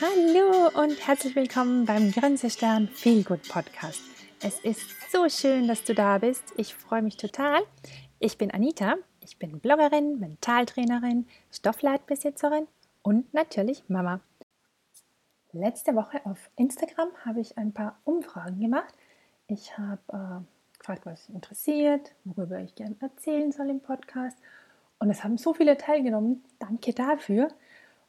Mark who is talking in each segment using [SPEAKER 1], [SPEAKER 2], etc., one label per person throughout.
[SPEAKER 1] Hallo und herzlich willkommen beim Grenzestern Feelgood Podcast. Es ist so schön, dass du da bist. Ich freue mich total. Ich bin Anita. Ich bin Bloggerin, Mentaltrainerin, Stoffleitbesitzerin und natürlich Mama. Letzte Woche auf Instagram habe ich ein paar Umfragen gemacht. Ich habe äh, gefragt, was mich interessiert, worüber ich gerne erzählen soll im Podcast. Und es haben so viele teilgenommen. Danke dafür.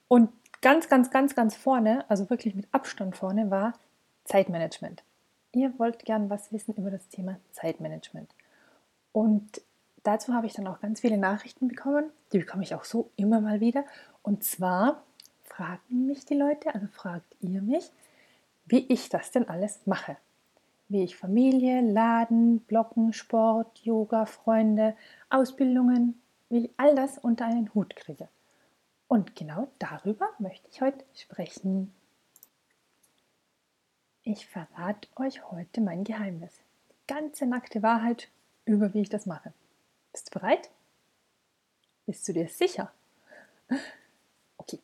[SPEAKER 1] Und ganz, ganz, ganz, ganz vorne, also wirklich mit Abstand vorne, war Zeitmanagement. Ihr wollt gern was wissen über das Thema Zeitmanagement. Und dazu habe ich dann auch ganz viele Nachrichten bekommen. Die bekomme ich auch so immer mal wieder. Und zwar fragen mich die Leute, also fragt ihr mich, wie ich das denn alles mache. Wie ich Familie, Laden, Blocken, Sport, Yoga, Freunde, Ausbildungen, wie ich all das unter einen Hut kriege. Und genau darüber möchte ich heute sprechen. Ich verrate euch heute mein Geheimnis. Die ganze nackte Wahrheit über wie ich das mache. Bist du bereit? Bist du dir sicher? Okay.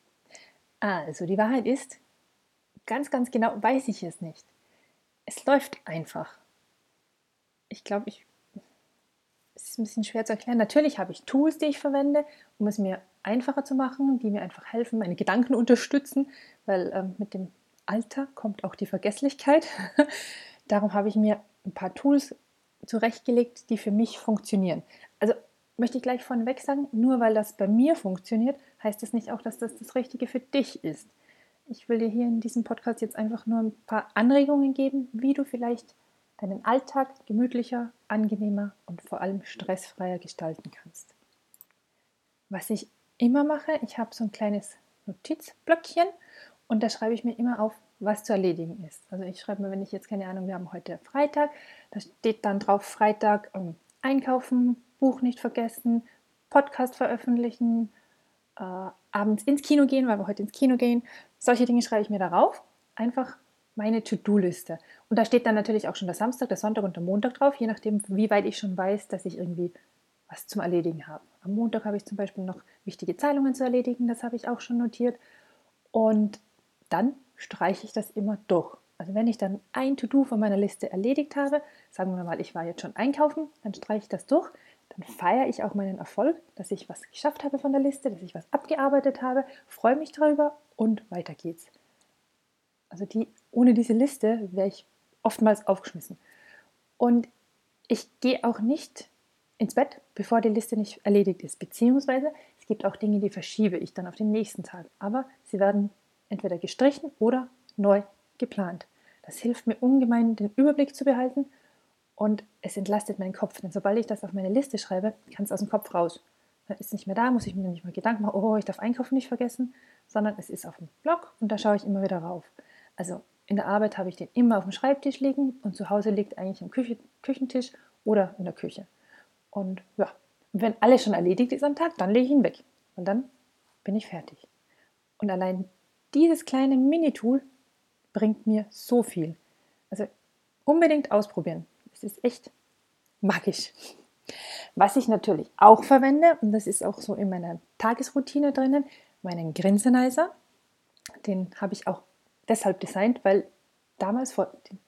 [SPEAKER 1] Also, die Wahrheit ist, ganz, ganz genau weiß ich es nicht. Es läuft einfach. Ich glaube, ich es ist ein bisschen schwer zu erklären. Natürlich habe ich Tools, die ich verwende, um es mir einfacher zu machen, die mir einfach helfen, meine Gedanken unterstützen, weil ähm, mit dem Alter kommt auch die Vergesslichkeit. Darum habe ich mir ein paar Tools zurechtgelegt, die für mich funktionieren. Also möchte ich gleich vorneweg sagen, nur weil das bei mir funktioniert, heißt das nicht auch, dass das das Richtige für dich ist. Ich will dir hier in diesem Podcast jetzt einfach nur ein paar Anregungen geben, wie du vielleicht deinen Alltag gemütlicher, angenehmer und vor allem stressfreier gestalten kannst. Was ich immer mache, ich habe so ein kleines Notizblöckchen und da schreibe ich mir immer auf, was zu erledigen ist. Also ich schreibe mir, wenn ich jetzt keine Ahnung, wir haben heute Freitag, da steht dann drauf Freitag ähm, einkaufen, Buch nicht vergessen, Podcast veröffentlichen, äh, abends ins Kino gehen, weil wir heute ins Kino gehen. Solche Dinge schreibe ich mir darauf. Einfach meine To-Do-Liste. Und da steht dann natürlich auch schon der Samstag, der Sonntag und der Montag drauf, je nachdem, wie weit ich schon weiß, dass ich irgendwie was zum Erledigen habe. Am Montag habe ich zum Beispiel noch wichtige Zahlungen zu erledigen, das habe ich auch schon notiert. Und dann streiche ich das immer durch. Also wenn ich dann ein To-Do von meiner Liste erledigt habe, sagen wir mal, ich war jetzt schon einkaufen, dann streiche ich das durch, dann feiere ich auch meinen Erfolg, dass ich was geschafft habe von der Liste, dass ich was abgearbeitet habe, freue mich darüber und weiter geht's. Also die, ohne diese Liste wäre ich oftmals aufgeschmissen. Und ich gehe auch nicht ins Bett, bevor die Liste nicht erledigt ist. Beziehungsweise es gibt auch Dinge, die verschiebe ich dann auf den nächsten Tag. Aber sie werden entweder gestrichen oder neu geplant. Das hilft mir ungemein, den Überblick zu behalten und es entlastet meinen Kopf. Denn sobald ich das auf meine Liste schreibe, kann es aus dem Kopf raus. Dann ist es nicht mehr da, muss ich mir nicht mehr Gedanken machen, oh, ich darf Einkaufen nicht vergessen, sondern es ist auf dem Blog und da schaue ich immer wieder rauf. Also in der Arbeit habe ich den immer auf dem Schreibtisch liegen und zu Hause liegt eigentlich am Küche, Küchentisch oder in der Küche. Und ja, wenn alles schon erledigt ist am Tag, dann lege ich ihn weg. Und dann bin ich fertig. Und allein dieses kleine Mini-Tool bringt mir so viel. Also unbedingt ausprobieren. Es ist echt magisch. Was ich natürlich auch verwende, und das ist auch so in meiner Tagesroutine drinnen, meinen Grinsenizer. Den habe ich auch deshalb designt, weil damals, vor, den,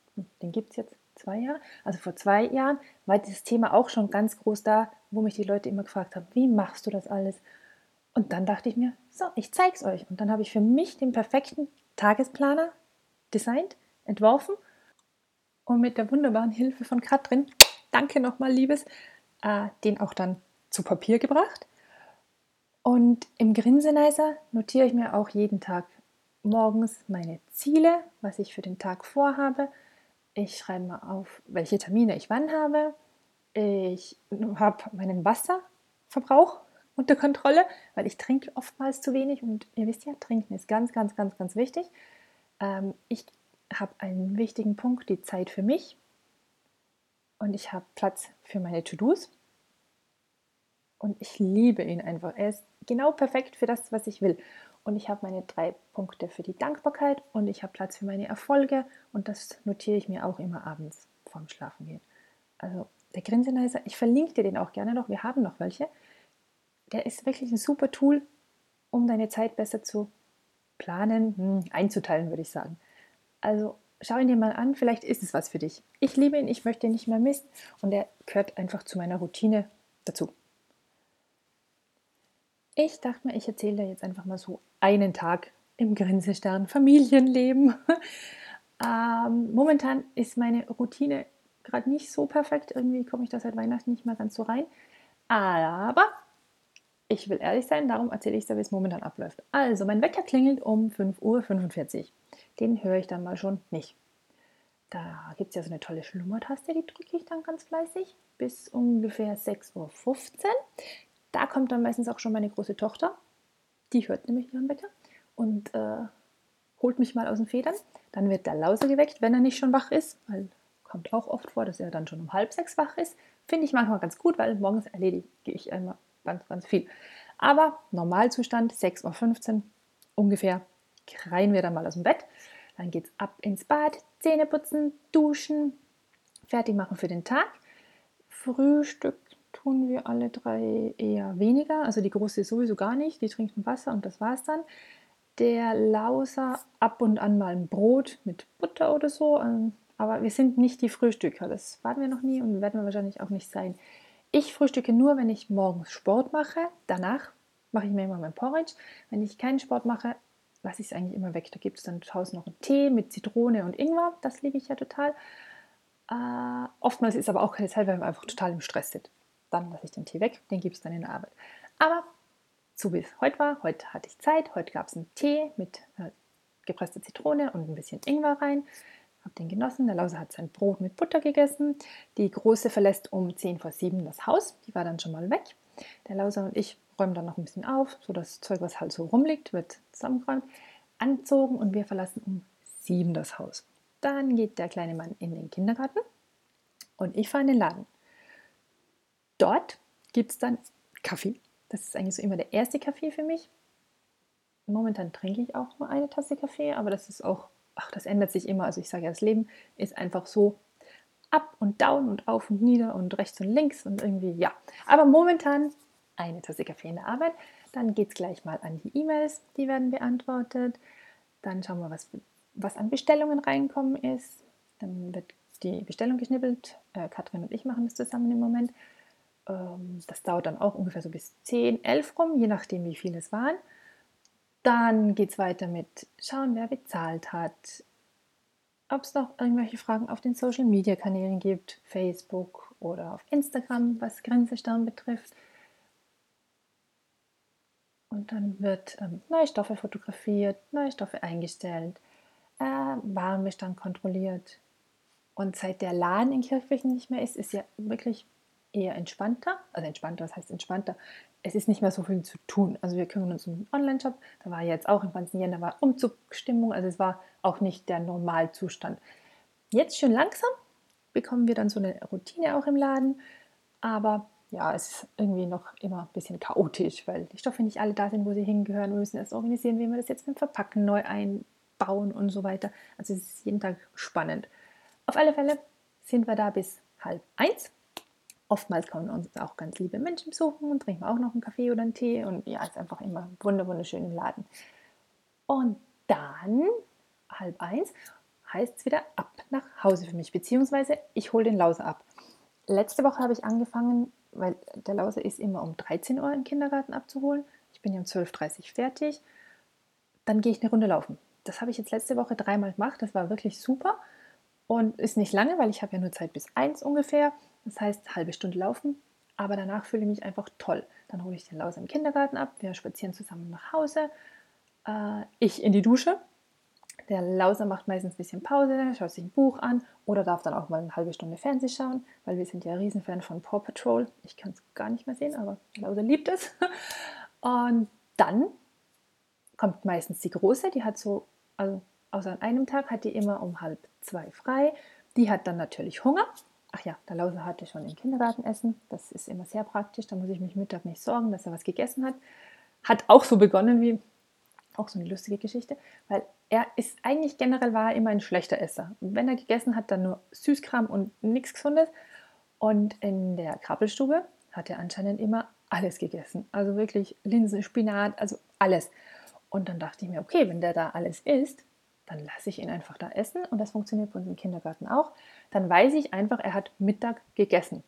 [SPEAKER 1] den gibt es jetzt zwei Jahre, also vor zwei Jahren, war dieses Thema auch schon ganz groß da, wo mich die Leute immer gefragt haben, wie machst du das alles? Und dann dachte ich mir, so, ich zeige es euch. Und dann habe ich für mich den perfekten Tagesplaner designt, entworfen und mit der wunderbaren Hilfe von Katrin, danke nochmal, Liebes, äh, den auch dann zu Papier gebracht. Und im Grinsenizer notiere ich mir auch jeden Tag morgens meine Ziele, was ich für den Tag vorhabe. Ich schreibe mal auf, welche Termine ich wann habe. Ich habe meinen Wasserverbrauch unter Kontrolle, weil ich trinke oftmals zu wenig und ihr wisst ja, trinken ist ganz, ganz, ganz, ganz wichtig. Ähm, ich habe einen wichtigen Punkt, die Zeit für mich und ich habe Platz für meine To-Dos und ich liebe ihn einfach. Er ist genau perfekt für das, was ich will und ich habe meine drei Punkte für die Dankbarkeit und ich habe Platz für meine Erfolge und das notiere ich mir auch immer abends vorm Schlafengehen. Also der Grinsenizer, ich verlinke dir den auch gerne noch, wir haben noch welche. Der ist wirklich ein super Tool, um deine Zeit besser zu planen, hm, einzuteilen, würde ich sagen. Also schau ihn dir mal an, vielleicht ist es was für dich. Ich liebe ihn, ich möchte ihn nicht mehr missen und er gehört einfach zu meiner Routine dazu. Ich dachte mir, ich erzähle dir jetzt einfach mal so einen Tag im Grinsestern Familienleben. ähm, momentan ist meine Routine gerade nicht so perfekt. Irgendwie komme ich da seit Weihnachten nicht mehr ganz so rein. Aber ich will ehrlich sein, darum erzähle ich dir, wie es momentan abläuft. Also, mein Wecker klingelt um 5.45 Uhr. Den höre ich dann mal schon nicht. Da gibt es ja so eine tolle Schlummertaste, die drücke ich dann ganz fleißig bis ungefähr 6.15 Uhr. Da kommt dann meistens auch schon meine große Tochter. Die hört nämlich ihren Wecker und äh, holt mich mal aus den Federn. Dann wird der Lauser geweckt, wenn er nicht schon wach ist, weil kommt auch oft vor, dass er dann schon um halb sechs wach ist. Finde ich manchmal ganz gut, weil morgens erledige ich immer ganz, ganz viel. Aber Normalzustand 6.15 Uhr ungefähr, kreien wir dann mal aus dem Bett. Dann geht es ab ins Bad, Zähne putzen, duschen, fertig machen für den Tag. Frühstück tun wir alle drei eher weniger. Also die große sowieso gar nicht. Die trinkt Wasser und das war's dann. Der Lauser ab und an mal ein Brot mit Butter oder so. Ähm, aber wir sind nicht die Frühstücker. Das waren wir noch nie und werden wir wahrscheinlich auch nicht sein. Ich frühstücke nur, wenn ich morgens Sport mache. Danach mache ich mir immer mein Porridge. Wenn ich keinen Sport mache, lasse ich es eigentlich immer weg. Da gibt es dann draußen noch einen Tee mit Zitrone und Ingwer. Das liebe ich ja total. Äh, oftmals ist aber auch keine Zeit, weil wir einfach total im Stress sind. Dann lasse ich den Tee weg, den gibt es dann in der Arbeit. Aber so wie es heute war, heute hatte ich Zeit, heute gab es einen Tee mit äh, gepresster Zitrone und ein bisschen Ingwer rein. Habe den genossen. Der Lause hat sein Brot mit Butter gegessen. Die Große verlässt um 10 vor 7 das Haus. Die war dann schon mal weg. Der Lauser und ich räumen dann noch ein bisschen auf, so das Zeug, was halt so rumliegt, wird zusammengeräumt, anzogen und wir verlassen um 7 das Haus. Dann geht der kleine Mann in den Kindergarten und ich fahre in den Laden. Dort gibt es dann Kaffee. Das ist eigentlich so immer der erste Kaffee für mich. Momentan trinke ich auch nur eine Tasse Kaffee, aber das ist auch, ach, das ändert sich immer. Also ich sage ja, das Leben ist einfach so up und down und auf und nieder und rechts und links und irgendwie, ja. Aber momentan eine Tasse Kaffee in der Arbeit. Dann geht es gleich mal an die E-Mails, die werden beantwortet. Dann schauen wir, was, was an Bestellungen reinkommen ist. Dann wird die Bestellung geschnippelt. Äh, Katrin und ich machen das zusammen im Moment. Ähm, das dauert dann auch ungefähr so bis 10, 11 rum, je nachdem, wie viele es waren. Dann geht es weiter mit schauen, wer bezahlt hat. Ob es noch irgendwelche Fragen auf den Social Media Kanälen gibt, Facebook oder auf Instagram, was Grenzestern betrifft. Und dann wird ähm, neue Stoffe fotografiert, neue Stoffe eingestellt, äh, Warenbestand kontrolliert. Und seit der Laden in Kirchkirchen nicht mehr ist, ist ja wirklich eher entspannter. Also entspannter, was heißt entspannter? Es ist nicht mehr so viel zu tun. Also wir kümmern uns um den Online-Shop. Da war jetzt auch im ganzen da war Umzugsstimmung. Also es war auch nicht der Normalzustand. Jetzt schön langsam bekommen wir dann so eine Routine auch im Laden. Aber ja, es ist irgendwie noch immer ein bisschen chaotisch, weil die Stoffe nicht alle da sind, wo sie hingehören. Wir müssen erst organisieren, wie wir das jetzt mit dem Verpacken neu einbauen und so weiter. Also es ist jeden Tag spannend. Auf alle Fälle sind wir da bis halb eins. Oftmals kommen uns auch ganz liebe Menschen besuchen und trinken auch noch einen Kaffee oder einen Tee. Und ja, ist einfach immer wunderschön im Laden. Und dann, halb eins, heißt es wieder ab nach Hause für mich, beziehungsweise ich hole den Lauser ab. Letzte Woche habe ich angefangen, weil der Lause ist immer um 13 Uhr im Kindergarten abzuholen. Ich bin ja um 12.30 Uhr fertig. Dann gehe ich eine Runde laufen. Das habe ich jetzt letzte Woche dreimal gemacht. Das war wirklich super und ist nicht lange, weil ich habe ja nur Zeit bis 1 ungefähr. Das heißt, halbe Stunde laufen. Aber danach fühle ich mich einfach toll. Dann hole ich den Lause im Kindergarten ab. Wir spazieren zusammen nach Hause. Äh, ich in die Dusche. Der Lauser macht meistens ein bisschen Pause, schaut sich ein Buch an oder darf dann auch mal eine halbe Stunde Fernsehen schauen, weil wir sind ja Riesenfan von Paw Patrol. Ich kann es gar nicht mehr sehen, aber der Lauser liebt es. Und dann kommt meistens die Große, die hat so, also außer an einem Tag hat die immer um halb zwei frei. Die hat dann natürlich Hunger. Ach ja, der Lauser hatte schon im Kindergarten essen. Das ist immer sehr praktisch. Da muss ich mich Mittag nicht sorgen, dass er was gegessen hat. Hat auch so begonnen wie auch so eine lustige Geschichte, weil er ist eigentlich generell war er immer ein schlechter Esser. Wenn er gegessen hat, dann nur Süßkram und nichts Gesundes. Und in der Krabbelstube hat er anscheinend immer alles gegessen. Also wirklich Linsen, Spinat, also alles. Und dann dachte ich mir, okay, wenn der da alles isst, dann lasse ich ihn einfach da essen und das funktioniert bei uns im Kindergarten auch. Dann weiß ich einfach, er hat Mittag gegessen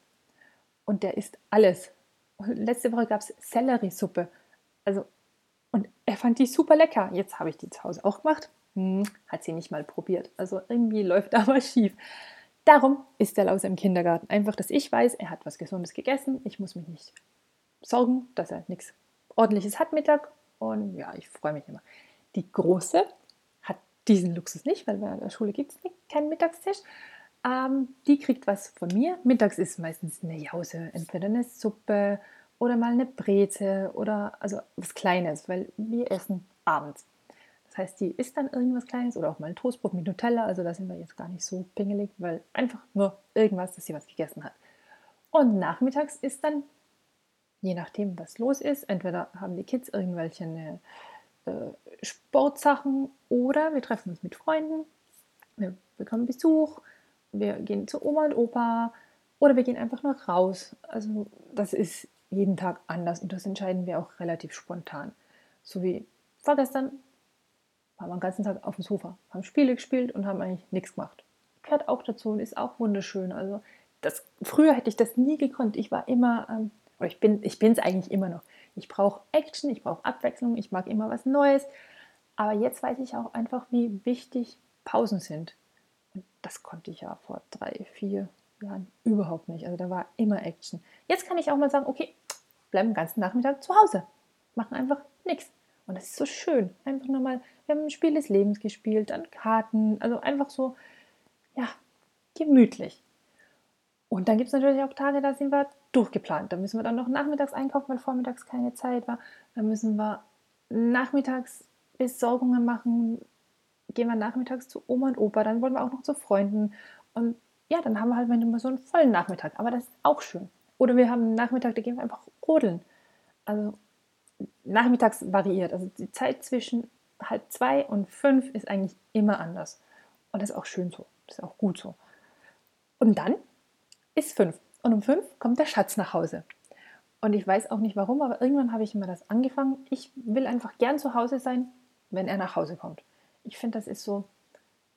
[SPEAKER 1] und der isst alles. Letzte Woche gab es Selleriesuppe. Also, und er fand die super lecker. Jetzt habe ich die zu Hause auch gemacht. Hm, hat sie nicht mal probiert. Also irgendwie läuft da was schief. Darum ist der Laus im Kindergarten. Einfach, dass ich weiß, er hat was Gesundes gegessen. Ich muss mich nicht sorgen, dass er nichts Ordentliches hat Mittag. Und ja, ich freue mich immer. Die Große diesen Luxus nicht, weil bei der Schule gibt es keinen Mittagstisch. Ähm, die kriegt was von mir. Mittags ist meistens eine Jause, entweder eine Suppe oder mal eine Breze oder also was Kleines, weil wir essen abends. Das heißt, die isst dann irgendwas Kleines oder auch mal ein Toastbrot mit Nutella. Also da sind wir jetzt gar nicht so pingelig, weil einfach nur irgendwas, dass sie was gegessen hat. Und nachmittags ist dann, je nachdem, was los ist, entweder haben die Kids irgendwelche äh, Sportsachen oder wir treffen uns mit Freunden, wir bekommen Besuch, wir gehen zu Oma und Opa oder wir gehen einfach nur raus. Also das ist jeden Tag anders und das entscheiden wir auch relativ spontan. So wie vorgestern waren wir den ganzen Tag auf dem Sofa, haben Spiele gespielt und haben eigentlich nichts gemacht. Gehört auch dazu und ist auch wunderschön. Also das, früher hätte ich das nie gekonnt. Ich war immer, ähm, oder ich bin es eigentlich immer noch. Ich brauche Action, ich brauche Abwechslung, ich mag immer was Neues. Aber jetzt weiß ich auch einfach, wie wichtig Pausen sind. Und das konnte ich ja vor drei, vier Jahren überhaupt nicht. Also da war immer Action. Jetzt kann ich auch mal sagen, okay, bleiben den ganzen Nachmittag zu Hause. Machen einfach nichts. Und das ist so schön. Einfach nochmal, wir haben ein Spiel des Lebens gespielt, dann Karten, also einfach so, ja, gemütlich. Und dann gibt es natürlich auch Tage, da sind wir durchgeplant. Da müssen wir dann noch nachmittags einkaufen, weil vormittags keine Zeit war. Dann müssen wir nachmittags Besorgungen machen, gehen wir nachmittags zu Oma und Opa, dann wollen wir auch noch zu Freunden. Und ja, dann haben wir halt manchmal so einen vollen Nachmittag. Aber das ist auch schön. Oder wir haben einen Nachmittag, da gehen wir einfach rodeln. Also nachmittags variiert. Also die Zeit zwischen halb zwei und fünf ist eigentlich immer anders. Und das ist auch schön so. Das ist auch gut so. Und dann ist fünf. Und um fünf kommt der Schatz nach Hause. Und ich weiß auch nicht warum, aber irgendwann habe ich immer das angefangen. Ich will einfach gern zu Hause sein, wenn er nach Hause kommt. Ich finde, das ist so,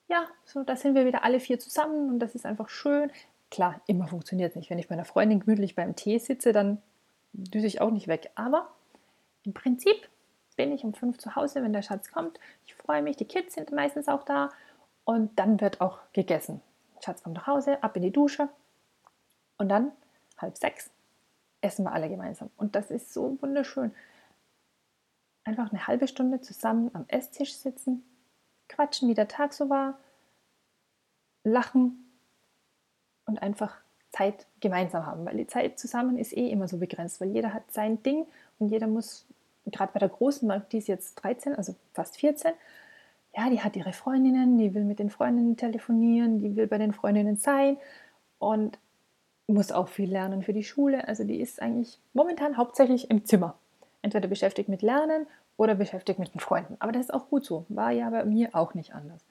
[SPEAKER 1] ja, so, da sind wir wieder alle vier zusammen und das ist einfach schön. Klar, immer funktioniert nicht. Wenn ich bei einer Freundin gemütlich beim Tee sitze, dann düse ich auch nicht weg. Aber im Prinzip bin ich um fünf zu Hause, wenn der Schatz kommt. Ich freue mich, die Kids sind meistens auch da und dann wird auch gegessen. Schatz kommt nach Hause, ab in die Dusche und dann halb sechs essen wir alle gemeinsam. Und das ist so wunderschön. Einfach eine halbe Stunde zusammen am Esstisch sitzen, quatschen, wie der Tag so war, lachen und einfach Zeit gemeinsam haben, weil die Zeit zusammen ist eh immer so begrenzt, weil jeder hat sein Ding und jeder muss, gerade bei der Großen, die ist jetzt 13, also fast 14, ja, die hat ihre Freundinnen, die will mit den Freundinnen telefonieren, die will bei den Freundinnen sein und muss auch viel lernen für die Schule. Also die ist eigentlich momentan hauptsächlich im Zimmer. Entweder beschäftigt mit Lernen oder beschäftigt mit den Freunden. Aber das ist auch gut so. War ja bei mir auch nicht anders.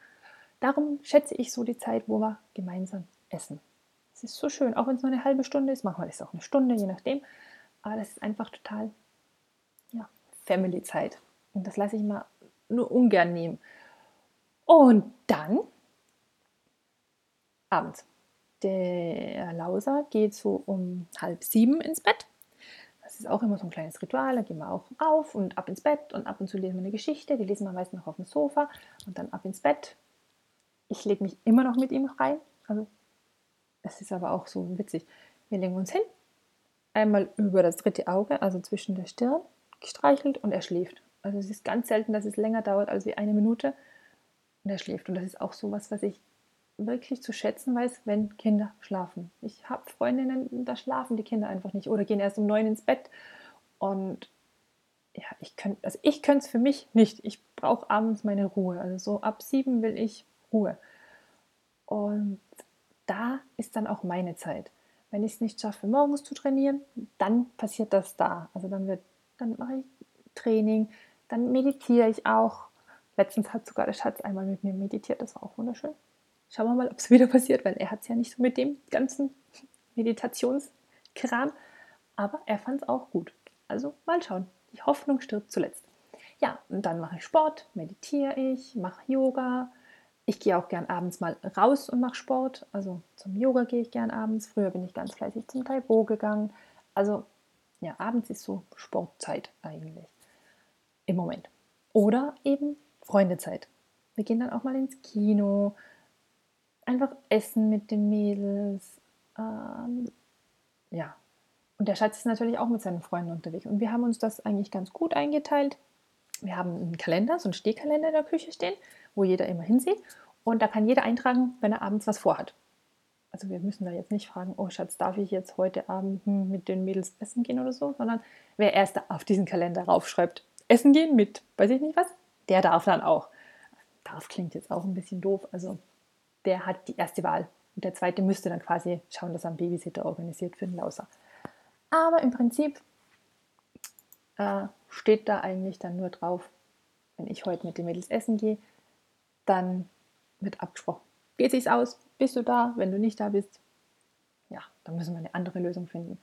[SPEAKER 1] Darum schätze ich so die Zeit, wo wir gemeinsam essen. Es ist so schön, auch wenn es nur eine halbe Stunde ist. Manchmal ist es auch eine Stunde, je nachdem. Aber das ist einfach total ja, Family-Zeit. Und das lasse ich mal nur ungern nehmen. Und dann abends. Der Lauser geht so um halb sieben ins Bett. Das ist auch immer so ein kleines Ritual. Da gehen wir auch auf und ab ins Bett und ab und zu lesen wir eine Geschichte. Die lesen wir meist noch auf dem Sofa und dann ab ins Bett. Ich lege mich immer noch mit ihm rein. Also, es ist aber auch so witzig. Wir legen uns hin, einmal über das dritte Auge, also zwischen der Stirn, gestreichelt und er schläft. Also, es ist ganz selten, dass es länger dauert als wie eine Minute und er schläft. Und das ist auch so was, was ich wirklich zu schätzen weiß, wenn Kinder schlafen. Ich habe Freundinnen, da schlafen die Kinder einfach nicht oder gehen erst um neun ins Bett. Und ja, ich könnte, also ich könnte es für mich nicht. Ich brauche abends meine Ruhe. Also so ab sieben will ich Ruhe. Und da ist dann auch meine Zeit. Wenn ich es nicht schaffe, morgens zu trainieren, dann passiert das da. Also dann wird, dann mache ich Training, dann meditiere ich auch. Letztens hat sogar der Schatz einmal mit mir meditiert, das war auch wunderschön. Schauen wir mal, ob es wieder passiert, weil er hat es ja nicht so mit dem ganzen Meditationskram. Aber er fand es auch gut. Also mal schauen. Die Hoffnung stirbt zuletzt. Ja, und dann mache ich Sport, meditiere ich, mache Yoga. Ich gehe auch gern abends mal raus und mache Sport. Also zum Yoga gehe ich gern abends. Früher bin ich ganz fleißig zum Taibo gegangen. Also ja, abends ist so Sportzeit eigentlich im Moment. Oder eben Freundezeit. Wir gehen dann auch mal ins Kino, einfach essen mit den Mädels. Ähm, ja, und der Schatz ist natürlich auch mit seinen Freunden unterwegs. Und wir haben uns das eigentlich ganz gut eingeteilt. Wir haben einen Kalender, so einen Stehkalender in der Küche stehen, wo jeder immer hinsieht. Und da kann jeder eintragen, wenn er abends was vorhat. Also wir müssen da jetzt nicht fragen, oh Schatz, darf ich jetzt heute Abend hm, mit den Mädels essen gehen oder so, sondern wer erst auf diesen Kalender raufschreibt, essen gehen mit, weiß ich nicht was, der darf dann auch. Darf klingt jetzt auch ein bisschen doof, also der hat die erste Wahl. Und der zweite müsste dann quasi schauen, dass er einen Babysitter organisiert für den Lauser. Aber im Prinzip äh, steht da eigentlich dann nur drauf, wenn ich heute mit den Mädels essen gehe, dann wird abgesprochen. Geht sich's aus? Bist du da? Wenn du nicht da bist, ja, dann müssen wir eine andere Lösung finden.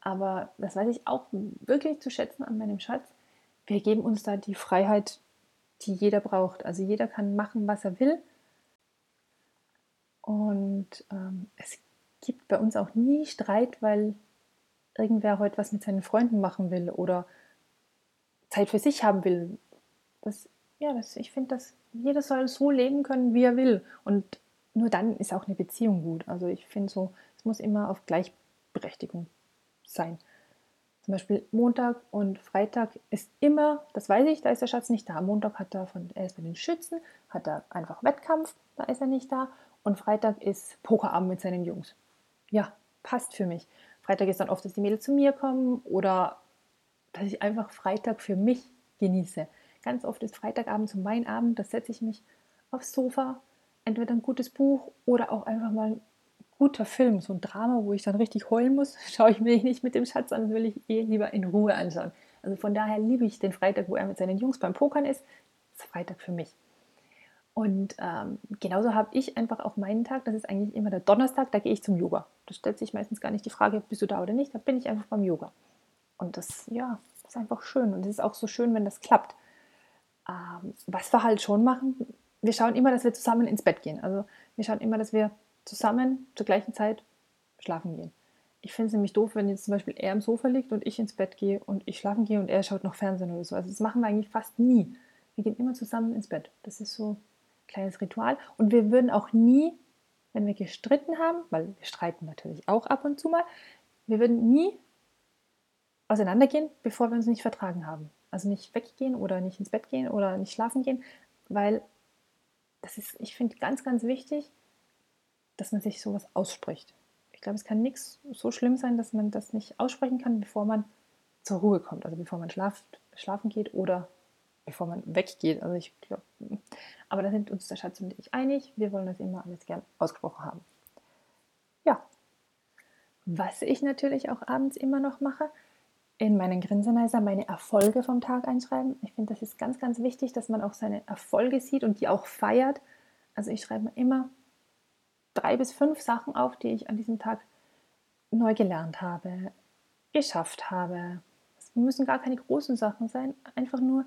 [SPEAKER 1] Aber das weiß ich auch wirklich zu schätzen an meinem Schatz. Wir geben uns da die Freiheit, die jeder braucht. Also jeder kann machen, was er will. Und ähm, es gibt bei uns auch nie Streit, weil irgendwer heute was mit seinen Freunden machen will oder Zeit für sich haben will. Das, ja, das, ich finde, dass jeder soll so leben können, wie er will. Und nur dann ist auch eine Beziehung gut. Also ich finde so, es muss immer auf Gleichberechtigung sein. Zum Beispiel Montag und Freitag ist immer, das weiß ich, da ist der Schatz nicht da. Montag hat er von, er ist bei den Schützen, hat er einfach Wettkampf, da ist er nicht da. Und Freitag ist Pokerabend mit seinen Jungs. Ja, passt für mich. Freitag ist dann oft, dass die Mädels zu mir kommen oder dass ich einfach Freitag für mich genieße. Ganz oft ist Freitagabend so mein Abend, da setze ich mich aufs Sofa, entweder ein gutes Buch oder auch einfach mal ein guter Film, so ein Drama, wo ich dann richtig heulen muss, schaue ich mir nicht mit dem Schatz an, will ich eh lieber in Ruhe anschauen. Also von daher liebe ich den Freitag, wo er mit seinen Jungs beim Pokern ist. Ist Freitag für mich. Und ähm, genauso habe ich einfach auch meinen Tag, das ist eigentlich immer der Donnerstag, da gehe ich zum Yoga. Da stellt sich meistens gar nicht die Frage, bist du da oder nicht, da bin ich einfach beim Yoga. Und das, ja, ist einfach schön. Und es ist auch so schön, wenn das klappt. Ähm, was wir halt schon machen, wir schauen immer, dass wir zusammen ins Bett gehen. Also wir schauen immer, dass wir zusammen zur gleichen Zeit schlafen gehen. Ich finde es nämlich doof, wenn jetzt zum Beispiel er im Sofa liegt und ich ins Bett gehe und ich schlafen gehe und er schaut noch Fernsehen oder so. Also das machen wir eigentlich fast nie. Wir gehen immer zusammen ins Bett. Das ist so kleines Ritual. Und wir würden auch nie, wenn wir gestritten haben, weil wir streiten natürlich auch ab und zu mal, wir würden nie auseinandergehen, bevor wir uns nicht vertragen haben. Also nicht weggehen oder nicht ins Bett gehen oder nicht schlafen gehen, weil das ist, ich finde, ganz, ganz wichtig, dass man sich sowas ausspricht. Ich glaube, es kann nichts so schlimm sein, dass man das nicht aussprechen kann, bevor man zur Ruhe kommt, also bevor man schlaft, schlafen geht oder bevor man weggeht. Also ich glaube, aber da sind uns der Schatz und ich einig. Wir wollen das immer alles gern ausgesprochen haben. Ja. Was ich natürlich auch abends immer noch mache, in meinen Grinsenizer meine Erfolge vom Tag einschreiben. Ich finde, das ist ganz, ganz wichtig, dass man auch seine Erfolge sieht und die auch feiert. Also ich schreibe immer drei bis fünf Sachen auf, die ich an diesem Tag neu gelernt habe, geschafft habe. Es müssen gar keine großen Sachen sein, einfach nur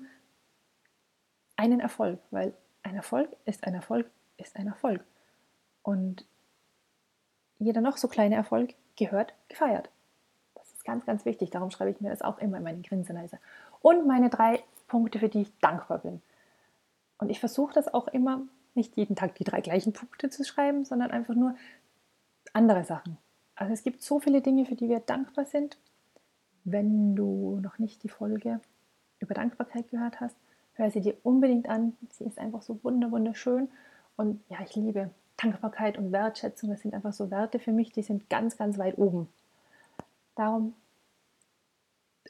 [SPEAKER 1] einen Erfolg, weil ein Erfolg ist ein Erfolg ist ein Erfolg. Und jeder noch so kleine Erfolg gehört gefeiert. Das ist ganz, ganz wichtig. Darum schreibe ich mir das auch immer in meine Grinsenizer. Und meine drei Punkte, für die ich dankbar bin. Und ich versuche das auch immer, nicht jeden Tag die drei gleichen Punkte zu schreiben, sondern einfach nur andere Sachen. Also es gibt so viele Dinge, für die wir dankbar sind. Wenn du noch nicht die Folge über Dankbarkeit gehört hast, hör sie dir unbedingt an. Sie ist einfach so wunderschön. Und ja, ich liebe Dankbarkeit und Wertschätzung. Das sind einfach so Werte für mich, die sind ganz, ganz weit oben. Darum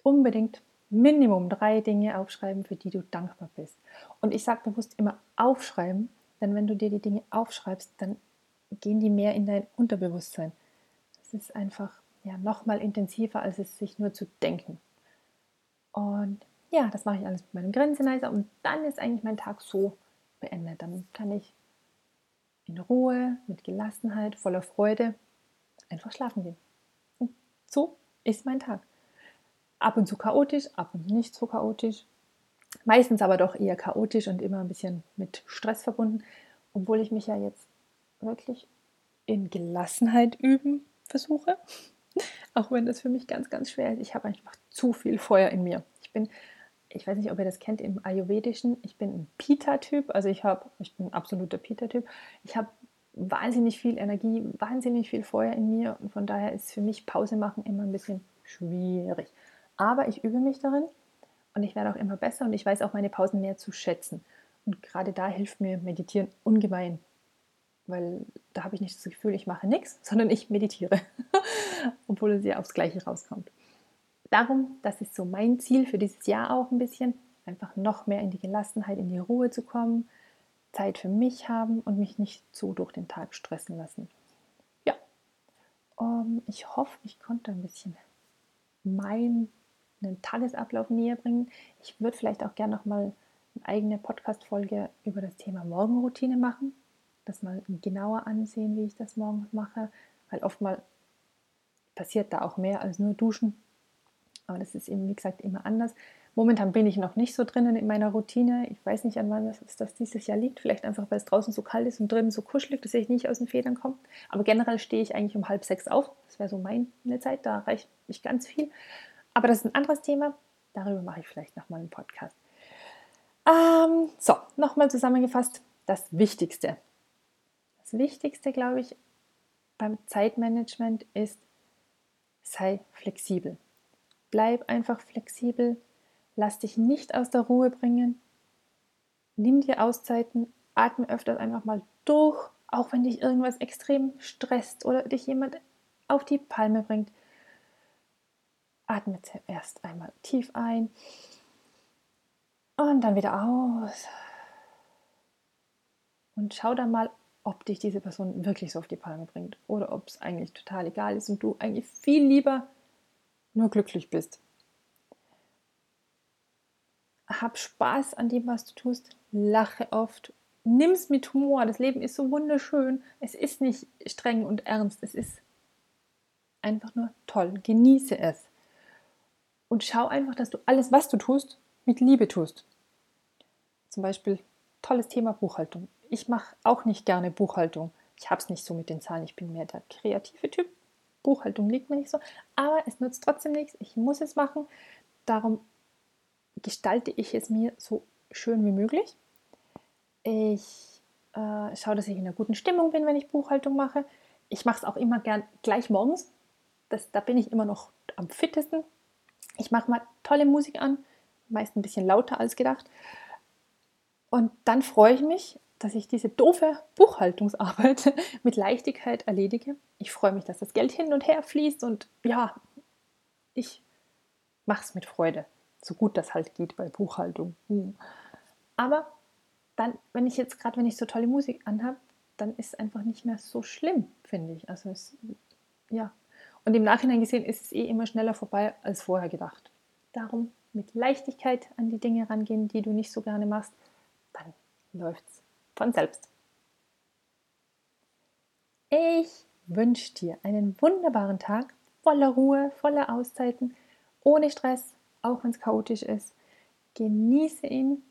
[SPEAKER 1] unbedingt Minimum drei Dinge aufschreiben, für die du dankbar bist. Und ich sage bewusst immer aufschreiben, denn wenn du dir die Dinge aufschreibst, dann gehen die mehr in dein Unterbewusstsein. Das ist einfach ja, nochmal intensiver, als es sich nur zu denken. Und ja, das mache ich alles mit meinem Grenzenizer und dann ist eigentlich mein Tag so beendet. Dann kann ich in Ruhe, mit Gelassenheit, voller Freude einfach schlafen gehen. Und so ist mein Tag. Ab und zu chaotisch, ab und nicht so chaotisch. Meistens aber doch eher chaotisch und immer ein bisschen mit Stress verbunden, obwohl ich mich ja jetzt wirklich in Gelassenheit üben versuche. Auch wenn das für mich ganz, ganz schwer ist. Ich habe einfach zu viel Feuer in mir. Ich bin, ich weiß nicht, ob ihr das kennt im Ayurvedischen, ich bin ein Pita-Typ. Also ich habe, ich bin ein absoluter Pita-Typ. Ich habe wahnsinnig viel Energie, wahnsinnig viel Feuer in mir und von daher ist für mich Pause machen immer ein bisschen schwierig. Aber ich übe mich darin und ich werde auch immer besser und ich weiß auch meine Pausen mehr zu schätzen. Und gerade da hilft mir Meditieren ungemein, weil da habe ich nicht das Gefühl, ich mache nichts, sondern ich meditiere, obwohl es ja aufs Gleiche rauskommt. Darum, das ist so mein Ziel für dieses Jahr auch ein bisschen, einfach noch mehr in die Gelassenheit, in die Ruhe zu kommen, Zeit für mich haben und mich nicht zu durch den Tag stressen lassen. Ja, um, ähm, ich hoffe, ich konnte ein bisschen meinen Tagesablauf näher bringen. Ich würde vielleicht auch gerne noch mal eine eigene Podcast-Folge über das Thema Morgenroutine machen, das mal genauer ansehen, wie ich das morgens mache, weil oftmals passiert da auch mehr als nur Duschen. Aber das ist eben, wie gesagt, immer anders. Momentan bin ich noch nicht so drinnen in meiner Routine. Ich weiß nicht, an wann das, das dieses Jahr liegt. Vielleicht einfach, weil es draußen so kalt ist und drinnen so kuschelig, dass ich nicht aus den Federn komme. Aber generell stehe ich eigentlich um halb sechs auf. Das wäre so meine Zeit. Da reicht mich ganz viel. Aber das ist ein anderes Thema. Darüber mache ich vielleicht nochmal einen Podcast. Ähm, so, nochmal zusammengefasst. Das Wichtigste. Das Wichtigste, glaube ich, beim Zeitmanagement ist, sei flexibel. Bleib einfach flexibel Lass dich nicht aus der Ruhe bringen. Nimm dir Auszeiten, atme öfters einfach mal durch, auch wenn dich irgendwas extrem stresst oder dich jemand auf die Palme bringt. Atme zuerst einmal tief ein und dann wieder aus. Und schau dann mal, ob dich diese Person wirklich so auf die Palme bringt oder ob es eigentlich total egal ist und du eigentlich viel lieber nur glücklich bist hab Spaß an dem, was du tust, lache oft, nimm es mit Humor. Das Leben ist so wunderschön. Es ist nicht streng und ernst, es ist einfach nur toll. Genieße es. Und schau einfach, dass du alles, was du tust, mit Liebe tust. Zum Beispiel tolles Thema Buchhaltung. Ich mache auch nicht gerne Buchhaltung. Ich habe es nicht so mit den Zahlen. Ich bin mehr der kreative Typ. Buchhaltung liegt mir nicht so. Aber es nutzt trotzdem nichts. Ich muss es machen. Darum gestalte ich es mir so schön wie möglich. Ich äh, schaue, dass ich in einer guten Stimmung bin, wenn ich Buchhaltung mache. Ich mache es auch immer gern gleich morgens. Das, da bin ich immer noch am fittesten. Ich mache mal tolle Musik an, meist ein bisschen lauter als gedacht. Und dann freue ich mich, dass ich diese doofe Buchhaltungsarbeit mit Leichtigkeit erledige. Ich freue mich, dass das Geld hin und her fließt und ja, ich mache es mit Freude so gut das halt geht bei Buchhaltung. Hm. Aber dann, wenn ich jetzt gerade, wenn ich so tolle Musik anhabe, dann ist es einfach nicht mehr so schlimm, finde ich. Also es, ja. Und im Nachhinein gesehen ist es eh immer schneller vorbei als vorher gedacht. Darum mit Leichtigkeit an die Dinge rangehen, die du nicht so gerne machst, dann läuft es von selbst. Ich wünsche dir einen wunderbaren Tag voller Ruhe, voller Auszeiten, ohne Stress, auch wenn es chaotisch ist. Genieße ihn.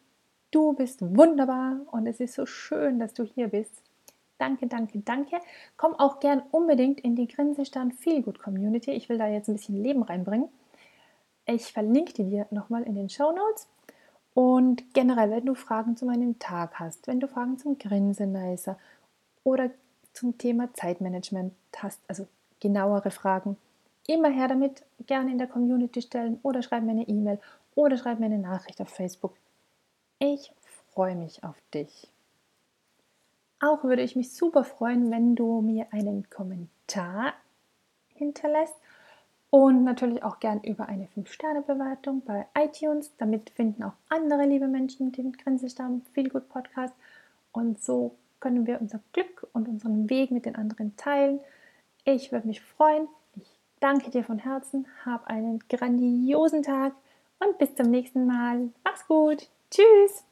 [SPEAKER 1] Du bist wunderbar und es ist so schön, dass du hier bist. Danke, danke, danke. Komm auch gern unbedingt in die Grinsestand Feelgood Community. Ich will da jetzt ein bisschen Leben reinbringen. Ich verlinke die dir nochmal in den Show Notes. Und generell, wenn du Fragen zu meinem Tag hast, wenn du Fragen zum Grinsenizer oder zum Thema Zeitmanagement hast, also genauere Fragen, immer her damit, gerne in der Community stellen oder schreib mir eine E-Mail oder schreib mir eine Nachricht auf Facebook. Ich freue mich auf dich. Auch würde ich mich super freuen, wenn du mir einen Kommentar hinterlässt und natürlich auch gern über eine 5-Sterne-Bewertung bei iTunes. Damit finden auch andere liebe Menschen den Grenzestamm Feel Good Podcast und so können wir unser Glück und unseren Weg mit den anderen teilen. Ich würde mich freuen danke dir von Herzen, hab einen grandiosen Tag und bis zum nächsten Mal. Mach's gut. Tschüss.